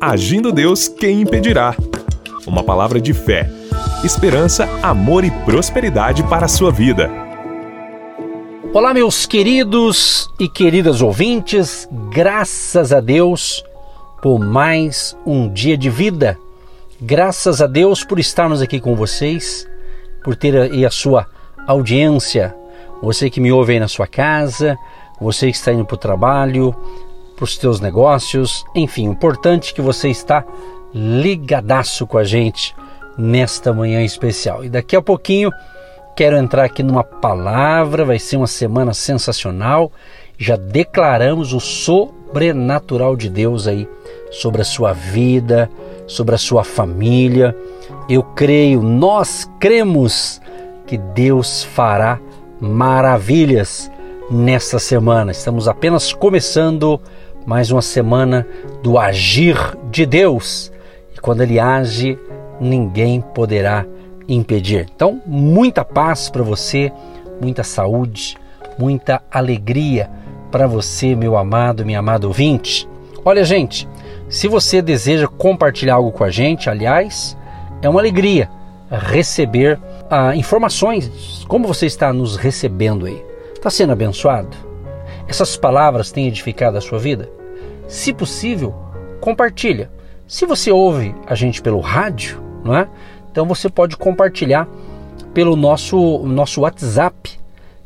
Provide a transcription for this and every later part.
Agindo Deus, quem impedirá? Uma palavra de fé, esperança, amor e prosperidade para a sua vida. Olá, meus queridos e queridas ouvintes, graças a Deus por mais um dia de vida. Graças a Deus por estarmos aqui com vocês, por ter aí a sua audiência. Você que me ouve aí na sua casa, você que está indo para o trabalho, para os seus negócios, enfim, importante é que você está ligadaço com a gente nesta manhã especial. E daqui a pouquinho quero entrar aqui numa palavra, vai ser uma semana sensacional. Já declaramos o sobrenatural de Deus aí sobre a sua vida, sobre a sua família. Eu creio, nós cremos que Deus fará maravilhas nesta semana. Estamos apenas começando mais uma semana do agir de Deus. E quando ele age, ninguém poderá impedir. Então, muita paz para você, muita saúde, muita alegria para você, meu amado, minha amada ouvinte. Olha, gente, se você deseja compartilhar algo com a gente, aliás, é uma alegria receber ah, informações. Como você está nos recebendo aí? Está sendo abençoado? Essas palavras têm edificado a sua vida? Se possível, compartilha. Se você ouve a gente pelo rádio, não é? Então você pode compartilhar pelo nosso nosso WhatsApp,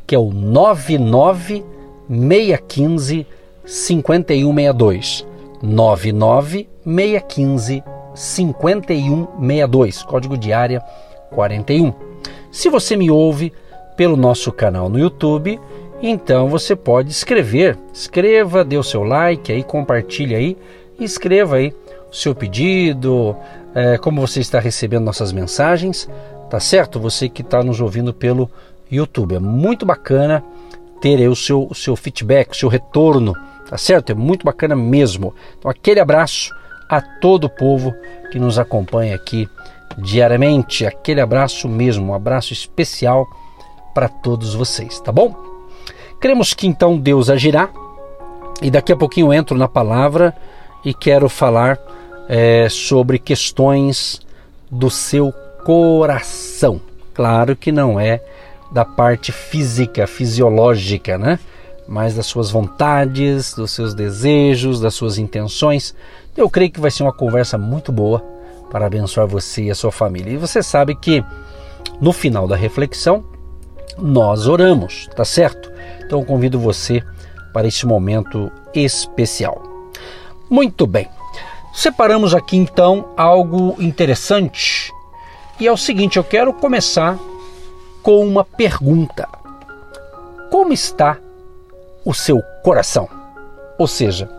que é o 99615 5162. 99615 5162, código de área 41. Se você me ouve pelo nosso canal no YouTube, então você pode escrever. Escreva, dê o seu like aí, compartilhe aí escreva aí o seu pedido, é, como você está recebendo nossas mensagens, tá certo? Você que está nos ouvindo pelo YouTube. É muito bacana ter aí o seu, o seu feedback, o seu retorno, tá certo? É muito bacana mesmo. Então, aquele abraço a todo o povo que nos acompanha aqui diariamente. Aquele abraço mesmo, um abraço especial para todos vocês, tá bom? Cremos que então Deus agirá e daqui a pouquinho entro na palavra e quero falar é, sobre questões do seu coração. Claro que não é da parte física, fisiológica, né? Mas das suas vontades, dos seus desejos, das suas intenções. Eu creio que vai ser uma conversa muito boa para abençoar você e a sua família. E você sabe que no final da reflexão nós oramos, tá certo? Então eu convido você para esse momento especial. Muito bem. Separamos aqui então algo interessante. E é o seguinte, eu quero começar com uma pergunta. Como está o seu coração? Ou seja,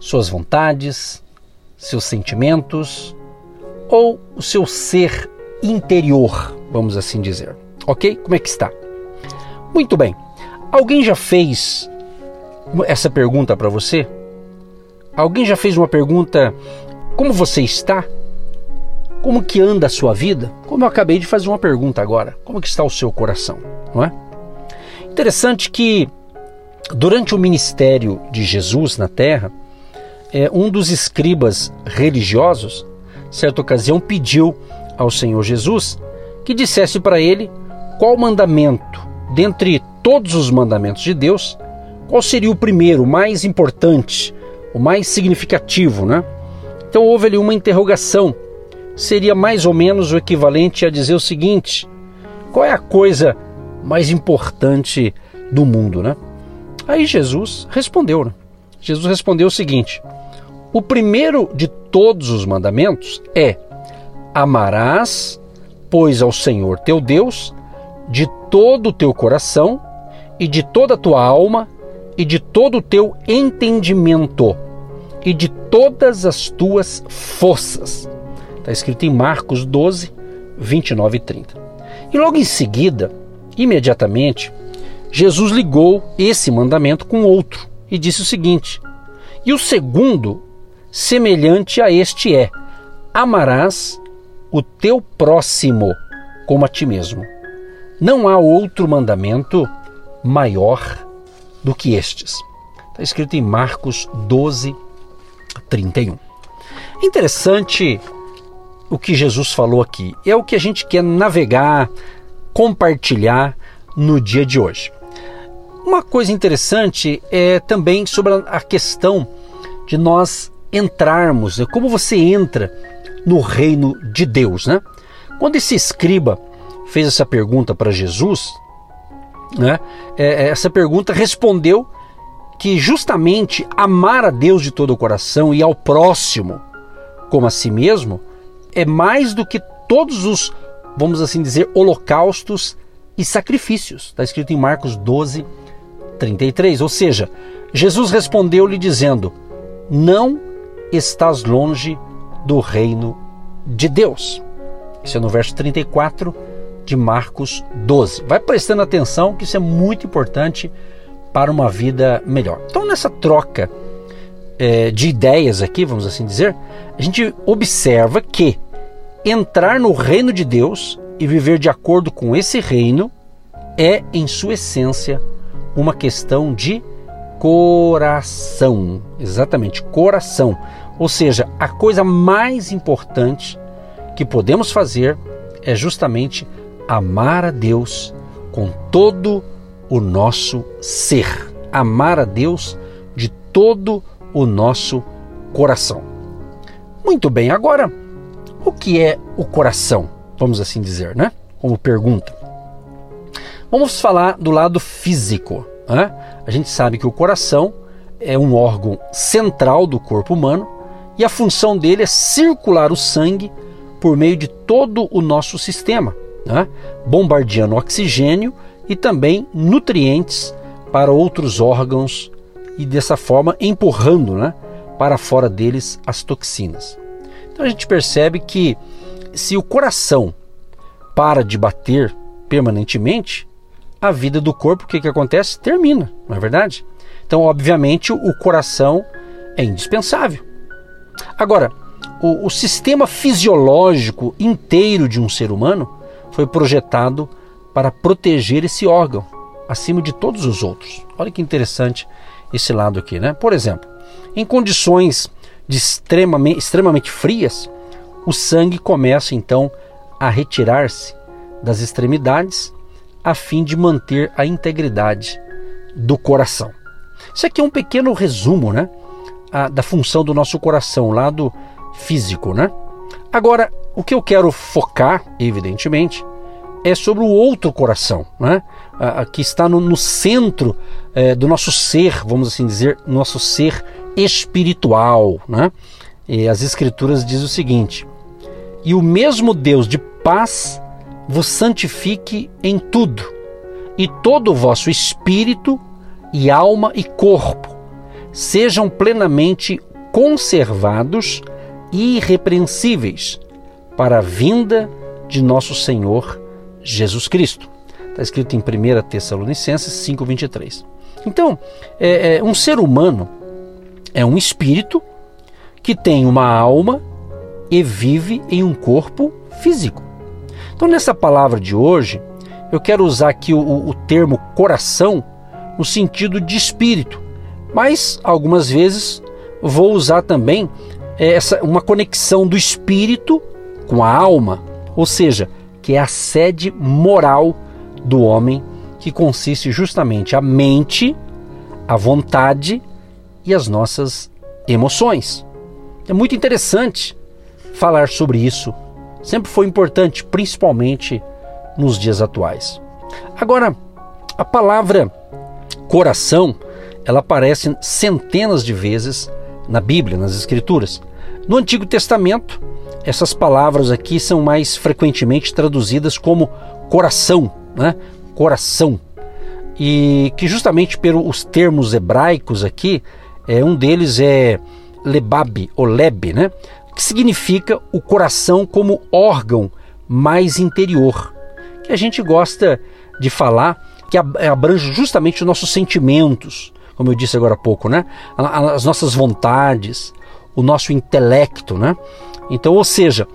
suas vontades, seus sentimentos ou o seu ser interior, vamos assim dizer. Ok? Como é que está? Muito bem. Alguém já fez essa pergunta para você? Alguém já fez uma pergunta: como você está? Como que anda a sua vida? Como eu acabei de fazer uma pergunta agora, como que está o seu coração, não é? Interessante que durante o ministério de Jesus na terra, é, um dos escribas religiosos, certa ocasião, pediu ao Senhor Jesus que dissesse para ele qual mandamento, dentre todos os mandamentos de Deus, qual seria o primeiro, o mais importante, o mais significativo, né? Então houve ali uma interrogação. Seria mais ou menos o equivalente a dizer o seguinte: qual é a coisa mais importante do mundo, né? Aí Jesus respondeu, né? Jesus respondeu o seguinte: o primeiro de todos os mandamentos é: amarás, pois, ao Senhor teu Deus de todo o teu coração e de toda a tua alma e de todo o teu entendimento e de todas as tuas forças. Está escrito em Marcos 12, 29 e 30. E logo em seguida, imediatamente, Jesus ligou esse mandamento com outro e disse o seguinte: E o segundo semelhante a este é: amarás o teu próximo como a ti mesmo. Não há outro mandamento maior do que estes. Está escrito em Marcos 12, 31. Interessante o que Jesus falou aqui. É o que a gente quer navegar, compartilhar no dia de hoje. Uma coisa interessante é também sobre a questão de nós entrarmos, né? como você entra no reino de Deus, né? Quando esse escriba fez essa pergunta para Jesus, né? É, é, essa pergunta respondeu que justamente amar a Deus de todo o coração e ao próximo como a si mesmo é mais do que todos os, vamos assim dizer, holocaustos e sacrifícios. Está escrito em Marcos 12, 33. Ou seja, Jesus respondeu-lhe dizendo: Não estás longe do reino de Deus. Isso é no verso 34 de Marcos 12. Vai prestando atenção que isso é muito importante para uma vida melhor. Então, nessa troca é, de ideias aqui, vamos assim dizer, a gente observa que entrar no reino de Deus e viver de acordo com esse reino é, em sua essência, uma questão de coração. Exatamente, coração. Ou seja, a coisa mais importante que podemos fazer é justamente amar a Deus com todo o nosso ser. Amar a Deus de todo o nosso coração. Muito bem, agora, o que é o coração? Vamos assim dizer, né? Como pergunta. Vamos falar do lado físico. Né? A gente sabe que o coração é um órgão central do corpo humano e a função dele é circular o sangue por meio de todo o nosso sistema, né? bombardeando oxigênio e também nutrientes para outros órgãos e dessa forma empurrando né, para fora deles as toxinas. Então a gente percebe que se o coração para de bater permanentemente, a vida do corpo, o que, que acontece? Termina, não é verdade? Então, obviamente, o coração é indispensável. Agora, o, o sistema fisiológico inteiro de um ser humano foi projetado para proteger esse órgão acima de todos os outros. Olha que interessante esse lado aqui, né? Por exemplo, em condições de extremamente, extremamente frias, o sangue começa então a retirar-se das extremidades a fim de manter a integridade do coração. Isso aqui é um pequeno resumo, né, a, da função do nosso coração, lado físico, né? Agora, o que eu quero focar, evidentemente, é sobre o outro coração, né? A, a, que está no, no centro é, do nosso ser, vamos assim dizer, nosso ser espiritual, né? E as Escrituras diz o seguinte: E o mesmo Deus de paz vos santifique em tudo, e todo o vosso espírito e alma e corpo sejam plenamente conservados e irrepreensíveis para a vinda de nosso Senhor Jesus Cristo. Está escrito em 1 Tessalonicenses 5,23. Então, é, é, um ser humano é um espírito que tem uma alma e vive em um corpo físico. Então, nessa palavra de hoje, eu quero usar aqui o, o termo coração no sentido de espírito, mas algumas vezes vou usar também é, essa, uma conexão do espírito com a alma, ou seja, que é a sede moral do homem, que consiste justamente a mente, a vontade e as nossas emoções. É muito interessante falar sobre isso. Sempre foi importante, principalmente nos dias atuais. Agora, a palavra coração, ela aparece centenas de vezes na Bíblia, nas Escrituras. No Antigo Testamento, essas palavras aqui são mais frequentemente traduzidas como coração, né? Coração. E que justamente pelos termos hebraicos aqui, é, um deles é lebab ou leb, né? Que significa o coração como órgão mais interior, que a gente gosta de falar que abrange justamente os nossos sentimentos, como eu disse agora há pouco, né? As nossas vontades, o nosso intelecto, né? Então, ou seja,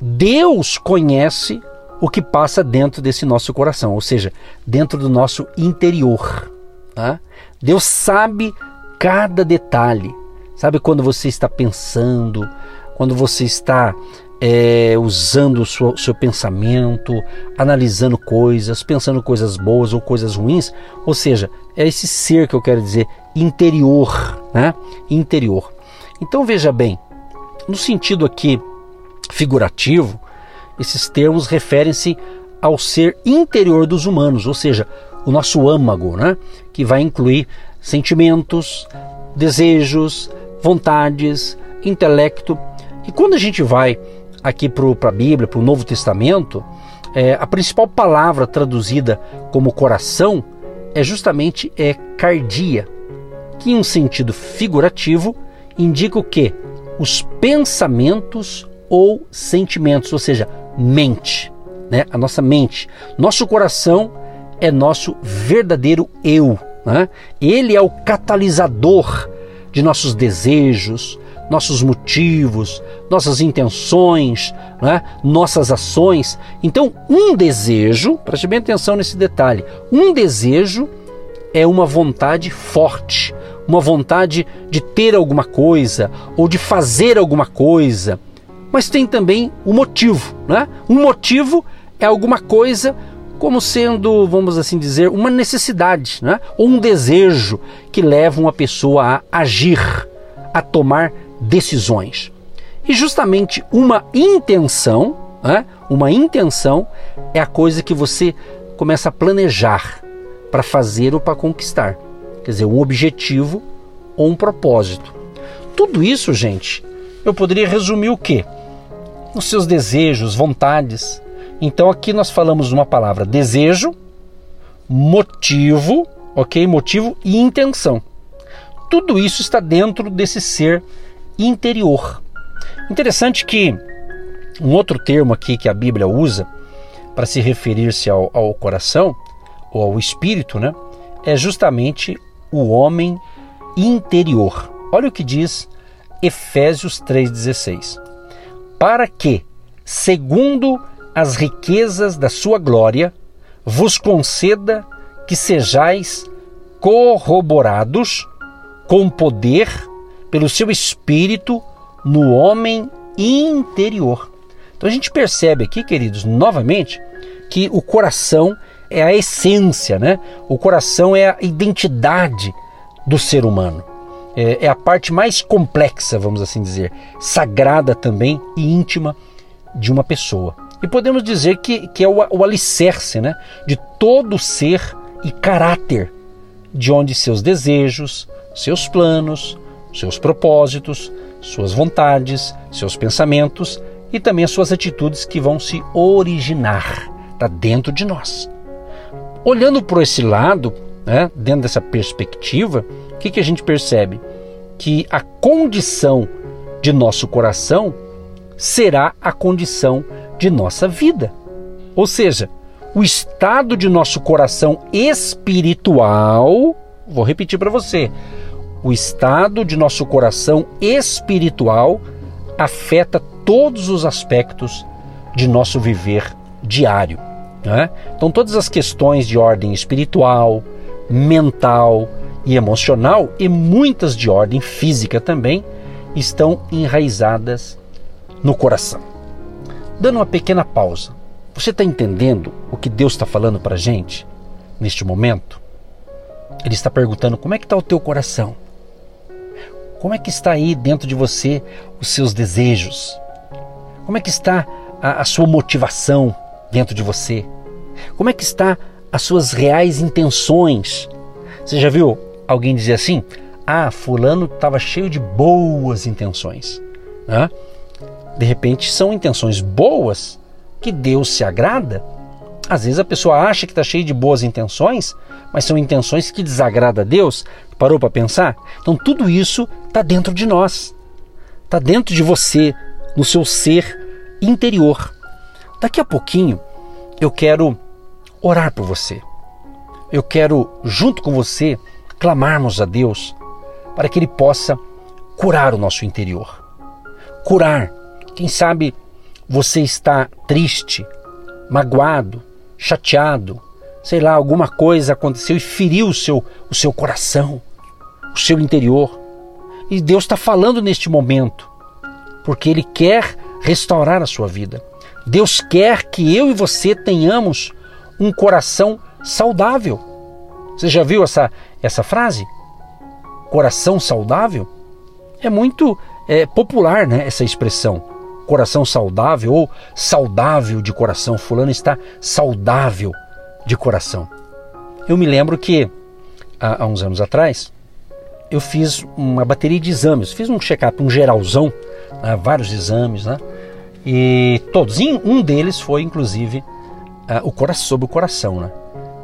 Deus conhece o que passa dentro desse nosso coração, ou seja, dentro do nosso interior. Tá? Deus sabe cada detalhe. Sabe quando você está pensando, quando você está é, usando o seu, seu, pensamento, analisando coisas, pensando coisas boas ou coisas ruins. Ou seja, é esse ser que eu quero dizer interior, né? Interior. Então veja bem, no sentido aqui figurativo, esses termos referem-se ao ser interior dos humanos, ou seja, o nosso âmago, né? que vai incluir sentimentos, desejos, vontades, intelecto. E quando a gente vai aqui para a Bíblia, para o Novo Testamento, é, a principal palavra traduzida como coração é justamente é cardia, que em um sentido figurativo indica o que? Os pensamentos ou sentimentos, ou seja, mente, né? a nossa mente. Nosso coração é nosso verdadeiro eu. Né? Ele é o catalisador de nossos desejos, nossos motivos, nossas intenções, né? nossas ações. Então, um desejo, preste bem atenção nesse detalhe: um desejo é uma vontade forte, uma vontade de ter alguma coisa ou de fazer alguma coisa. Mas tem também o motivo, né? Um motivo é alguma coisa como sendo, vamos assim dizer, uma necessidade, né? ou um desejo que leva uma pessoa a agir, a tomar decisões. E justamente uma intenção, né? uma intenção é a coisa que você começa a planejar para fazer ou para conquistar. Quer dizer, um objetivo ou um propósito. Tudo isso, gente, eu poderia resumir o quê? Os seus desejos, vontades, então aqui nós falamos uma palavra desejo, motivo, ok? Motivo e intenção. Tudo isso está dentro desse ser interior. Interessante que um outro termo aqui que a Bíblia usa para se referir-se ao, ao coração ou ao espírito, né? É justamente o homem interior. Olha o que diz Efésios 3,16. Para que, segundo as riquezas da sua glória, vos conceda que sejais corroborados com poder pelo seu espírito no homem interior. Então a gente percebe aqui, queridos, novamente, que o coração é a essência, né? O coração é a identidade do ser humano. É, é a parte mais complexa, vamos assim dizer, sagrada também e íntima de uma pessoa. E podemos dizer que, que é o, o alicerce né, de todo ser e caráter, de onde seus desejos, seus planos, seus propósitos, suas vontades, seus pensamentos e também as suas atitudes que vão se originar. Está dentro de nós. Olhando por esse lado, né, dentro dessa perspectiva, o que, que a gente percebe? Que a condição de nosso coração será a condição de nossa vida. Ou seja, o estado de nosso coração espiritual, vou repetir para você, o estado de nosso coração espiritual afeta todos os aspectos de nosso viver diário. Né? Então, todas as questões de ordem espiritual, mental e emocional, e muitas de ordem física também, estão enraizadas no coração dando uma pequena pausa. Você está entendendo o que Deus está falando para a gente neste momento? Ele está perguntando como é que está o teu coração? Como é que está aí dentro de você os seus desejos? Como é que está a, a sua motivação dentro de você? Como é que está as suas reais intenções? Você já viu alguém dizer assim? Ah, fulano estava cheio de boas intenções. Né? de repente são intenções boas que Deus se agrada. Às vezes a pessoa acha que está cheio de boas intenções, mas são intenções que desagradam a Deus. Parou para pensar? Então tudo isso está dentro de nós, está dentro de você, no seu ser interior. Daqui a pouquinho eu quero orar por você. Eu quero, junto com você, clamarmos a Deus para que Ele possa curar o nosso interior. Curar quem sabe você está triste, magoado, chateado, sei lá, alguma coisa aconteceu e feriu o seu, o seu coração, o seu interior. E Deus está falando neste momento porque Ele quer restaurar a sua vida. Deus quer que eu e você tenhamos um coração saudável. Você já viu essa, essa frase? Coração saudável? É muito é, popular né, essa expressão. Coração saudável ou saudável de coração. Fulano está saudável de coração. Eu me lembro que há, há uns anos atrás eu fiz uma bateria de exames, fiz um check-up, um geralzão, né, vários exames, né? E todos, um deles foi inclusive uh, o coração, sobre o coração, né?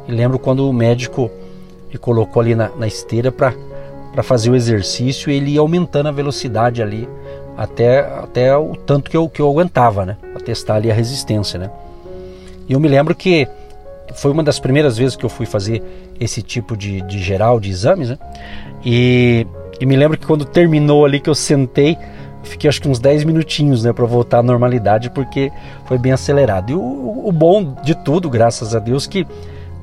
E lembro quando o médico me colocou ali na, na esteira para fazer o exercício, ele ia aumentando a velocidade ali até, até o tanto que eu, que eu aguentava, né? Para testar ali a resistência, né? E eu me lembro que foi uma das primeiras vezes que eu fui fazer esse tipo de, de geral de exames, né? E, e me lembro que quando terminou ali que eu sentei, fiquei acho que uns 10 minutinhos né, para voltar à normalidade, porque foi bem acelerado. E o, o, bom de tudo, graças a Deus, que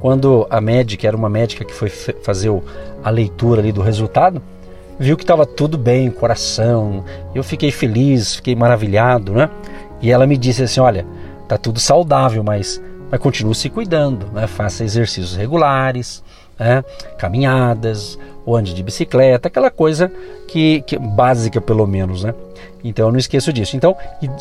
quando a médica, era uma médica que foi fazer a leitura ali do resultado, viu que estava tudo bem, coração. Eu fiquei feliz, fiquei maravilhado, né? E ela me disse assim: olha, tá tudo saudável, mas, mas continue se cuidando, né? Faça exercícios regulares, né? caminhadas, ou ande de bicicleta, aquela coisa que, que básica pelo menos, né? Então eu não esqueço disso. Então,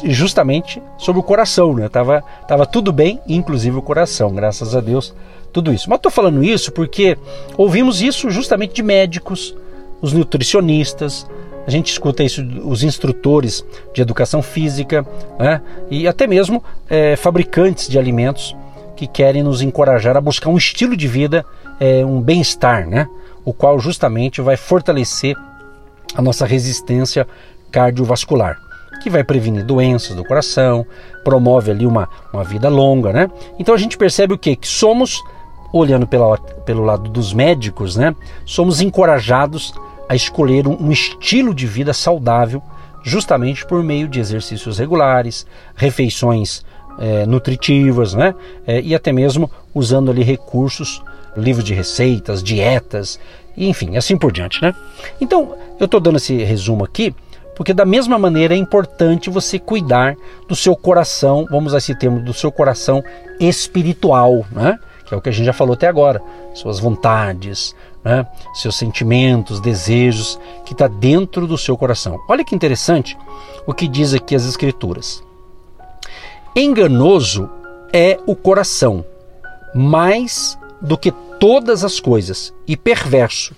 justamente sobre o coração, né? Tava, tava tudo bem, inclusive o coração, graças a Deus, tudo isso. Mas estou falando isso porque ouvimos isso justamente de médicos, os nutricionistas, a gente escuta isso os instrutores de educação física, né? E até mesmo é, fabricantes de alimentos que querem nos encorajar a buscar um estilo de vida, é, um bem-estar, né? o qual justamente vai fortalecer a nossa resistência cardiovascular, que vai prevenir doenças do coração, promove ali uma, uma vida longa, né? Então a gente percebe o quê? Que somos, olhando pela, pelo lado dos médicos, né? Somos encorajados a escolher um, um estilo de vida saudável, justamente por meio de exercícios regulares, refeições é, nutritivas, né? É, e até mesmo usando ali recursos livros de receitas, dietas, enfim, assim por diante, né? Então, eu estou dando esse resumo aqui porque da mesma maneira é importante você cuidar do seu coração, vamos a esse termo, do seu coração espiritual, né? Que é o que a gente já falou até agora, suas vontades, né? seus sentimentos, desejos, que está dentro do seu coração. Olha que interessante o que diz aqui as escrituras. Enganoso é o coração, mais do que todas as coisas e perverso.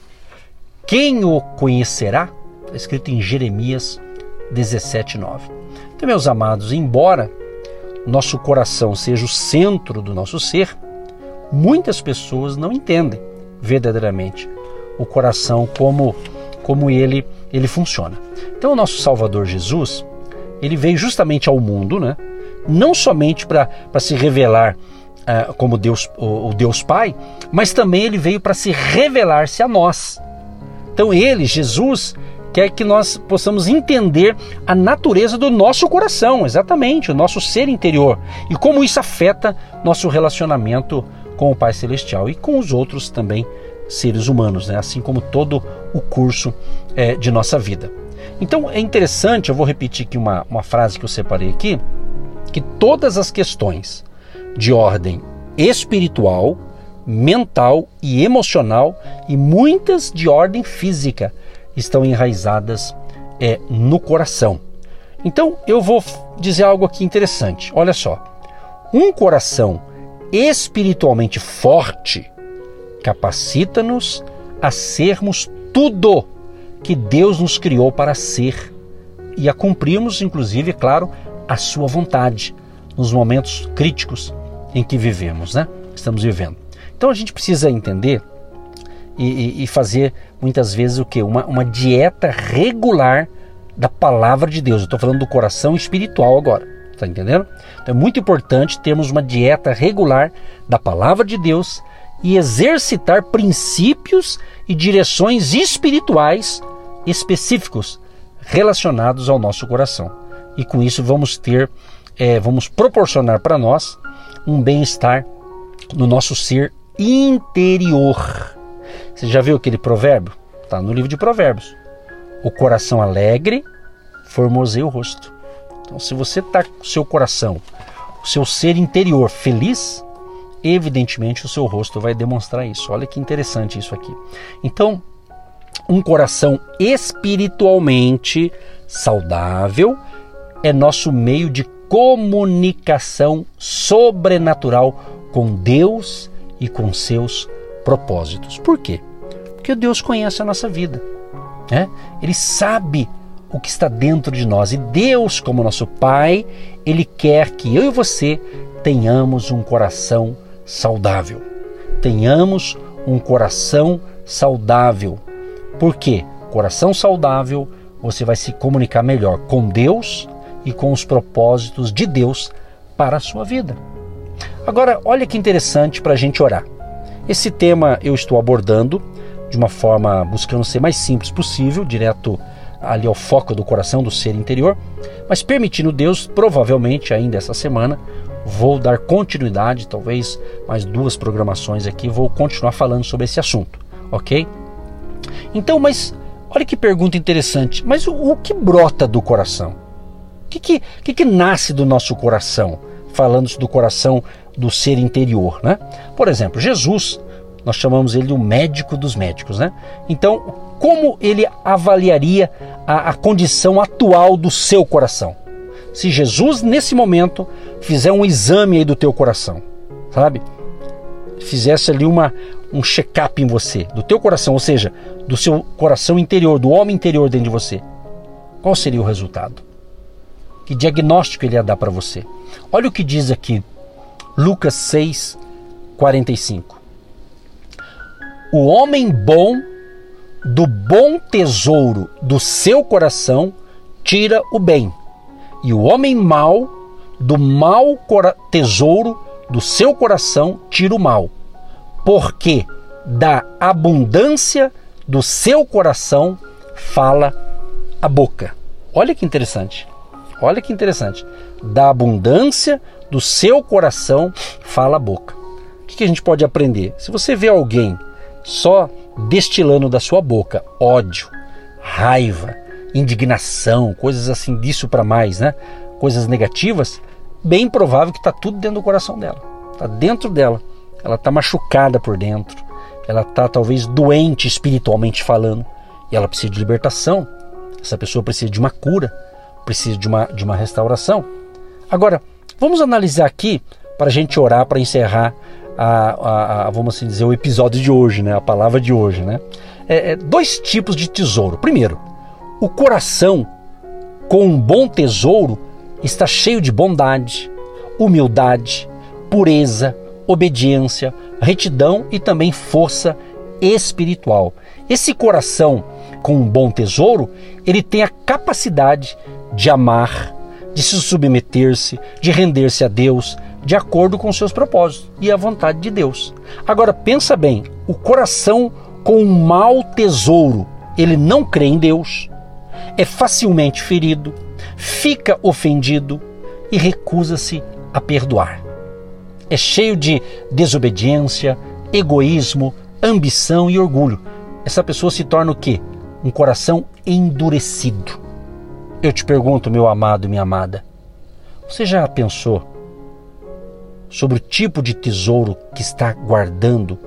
Quem o conhecerá? Está escrito em Jeremias 17:9. Então, meus amados, embora nosso coração seja o centro do nosso ser, muitas pessoas não entendem verdadeiramente o coração como como ele ele funciona. Então, o nosso Salvador Jesus, ele veio justamente ao mundo, né? Não somente para se revelar uh, como Deus, o, o Deus Pai, mas também ele veio para se revelar-se a nós. Então ele, Jesus, quer que nós possamos entender a natureza do nosso coração, exatamente, o nosso ser interior, e como isso afeta nosso relacionamento com o Pai Celestial e com os outros também seres humanos, né? assim como todo o curso é, de nossa vida. Então é interessante, eu vou repetir aqui uma, uma frase que eu separei aqui, que todas as questões de ordem espiritual, mental e emocional e muitas de ordem física estão enraizadas é, no coração. Então eu vou dizer algo aqui interessante. Olha só, um coração espiritualmente forte capacita-nos a sermos tudo que Deus nos criou para ser e a cumprirmos, inclusive, claro, a sua vontade nos momentos críticos em que vivemos, né? Estamos vivendo. Então a gente precisa entender e, e, fazer muitas vezes o que? Uma, uma dieta regular da palavra de Deus. Eu estou falando do coração espiritual agora. Está entendendo? Então é muito importante termos uma dieta regular da palavra de Deus e exercitar princípios e direções espirituais específicos relacionados ao nosso coração. E com isso vamos ter, é, vamos proporcionar para nós um bem-estar no nosso ser interior. Você já viu aquele provérbio? Está no livro de Provérbios. O coração alegre formoseia o rosto. Então, se você está com o seu coração, o seu ser interior feliz, evidentemente o seu rosto vai demonstrar isso. Olha que interessante isso aqui. Então, um coração espiritualmente saudável é nosso meio de comunicação sobrenatural com Deus e com seus propósitos. Por quê? Porque Deus conhece a nossa vida. Né? Ele sabe o que está dentro de nós. E Deus, como nosso Pai, Ele quer que eu e você tenhamos um coração saudável. Tenhamos um coração saudável. Por quê? Coração saudável, você vai se comunicar melhor com Deus e com os propósitos de Deus para a sua vida. Agora, olha que interessante para a gente orar. Esse tema eu estou abordando de uma forma buscando ser mais simples possível, direto ali ao foco do coração do ser interior, mas permitindo Deus, provavelmente ainda essa semana, vou dar continuidade, talvez mais duas programações aqui, vou continuar falando sobre esse assunto, ok? Então, mas olha que pergunta interessante, mas o, o que brota do coração? Que, que, que, que nasce do nosso coração? Falando do coração do ser interior, né? Por exemplo, Jesus, nós chamamos ele o médico dos médicos, né? Então, como ele avaliaria a, a condição atual do seu coração? Se Jesus, nesse momento, fizer um exame aí do teu coração, sabe? Fizesse ali uma, um check-up em você, do teu coração, ou seja, do seu coração interior, do homem interior dentro de você, qual seria o resultado? Que diagnóstico ele ia dar para você? Olha o que diz aqui, Lucas 6, 45. O homem bom do bom tesouro do seu coração tira o bem, e o homem mau do mau tesouro do seu coração tira o mal, porque da abundância do seu coração fala a boca. Olha que interessante. Olha que interessante. Da abundância do seu coração fala a boca. O que a gente pode aprender? Se você vê alguém só destilando da sua boca ódio, raiva, indignação, coisas assim disso para mais, né? Coisas negativas, bem provável que está tudo dentro do coração dela, está dentro dela. Ela está machucada por dentro, ela está talvez doente espiritualmente falando e ela precisa de libertação. Essa pessoa precisa de uma cura, precisa de uma, de uma restauração. Agora, vamos analisar aqui para a gente orar para encerrar a, a, a, vamos assim dizer, o episódio de hoje, né? a palavra de hoje. Né? É, é, dois tipos de tesouro. Primeiro, o coração com um bom tesouro está cheio de bondade, humildade, pureza, obediência, retidão e também força espiritual. Esse coração com um bom tesouro, ele tem a capacidade de amar, de se submeter-se, de render-se a Deus, de acordo com seus propósitos e a vontade de Deus. Agora pensa bem, o coração com um mau tesouro, ele não crê em Deus, é facilmente ferido, fica ofendido e recusa-se a perdoar. É cheio de desobediência, egoísmo, ambição e orgulho. Essa pessoa se torna o quê? Um coração endurecido. Eu te pergunto, meu amado e minha amada, você já pensou sobre o tipo de tesouro que está guardando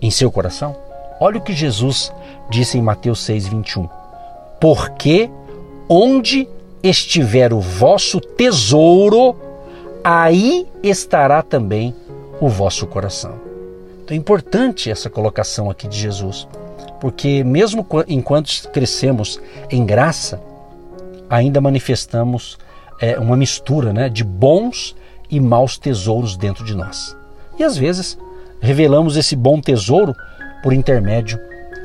em seu coração? Olha o que Jesus disse em Mateus 6:21. Porque onde estiver o vosso tesouro, aí estará também o vosso coração. Então é importante essa colocação aqui de Jesus, porque mesmo enquanto crescemos em graça, ainda manifestamos é, uma mistura né, de bons e maus tesouros dentro de nós. E às vezes revelamos esse bom tesouro por intermédio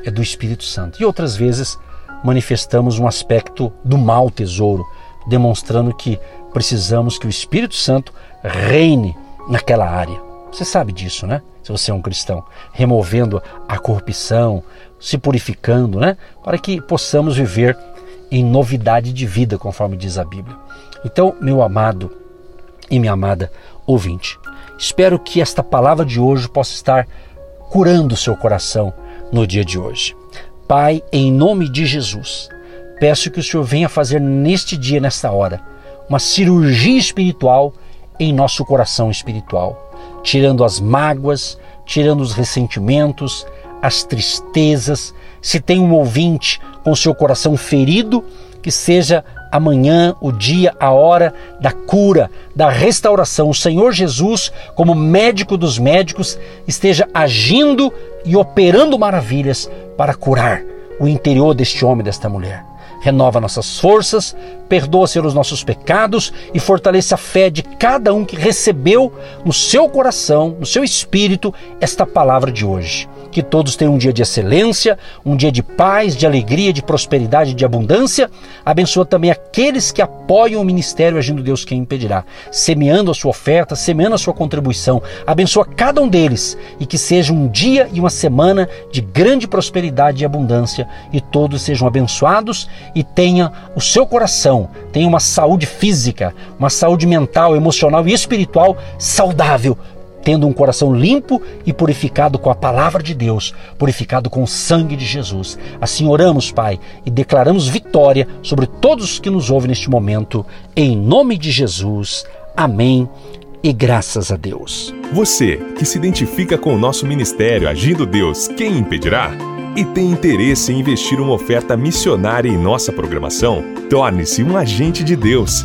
é, do Espírito Santo. E outras vezes manifestamos um aspecto do mau tesouro, demonstrando que precisamos que o Espírito Santo reine naquela área. Você sabe disso, né? Se você é um cristão, removendo a corrupção, se purificando, né? Para que possamos viver em novidade de vida, conforme diz a Bíblia. Então, meu amado e minha amada ouvinte, espero que esta palavra de hoje possa estar curando o seu coração no dia de hoje. Pai, em nome de Jesus, peço que o Senhor venha fazer neste dia, nesta hora, uma cirurgia espiritual em nosso coração espiritual, tirando as mágoas, tirando os ressentimentos, as tristezas. Se tem um ouvinte com seu coração ferido, que seja amanhã o dia, a hora da cura, da restauração. O Senhor Jesus, como médico dos médicos, esteja agindo e operando maravilhas para curar o interior deste homem, desta mulher renova nossas forças, perdoa, Senhor, os nossos pecados e fortalece a fé de cada um que recebeu no seu coração, no seu espírito, esta palavra de hoje. Que todos tenham um dia de excelência, um dia de paz, de alegria, de prosperidade, de abundância. Abençoa também aqueles que apoiam o ministério Agindo Deus Quem Impedirá, semeando a sua oferta, semeando a sua contribuição. Abençoa cada um deles e que seja um dia e uma semana de grande prosperidade e abundância e todos sejam abençoados e tenha o seu coração, tenha uma saúde física, uma saúde mental, emocional e espiritual saudável, tendo um coração limpo e purificado com a palavra de Deus, purificado com o sangue de Jesus. Assim oramos, Pai, e declaramos vitória sobre todos que nos ouvem neste momento, em nome de Jesus. Amém. E graças a Deus. Você que se identifica com o nosso ministério Agindo Deus, quem impedirá? e tem interesse em investir uma oferta missionária em nossa programação, torne-se um agente de Deus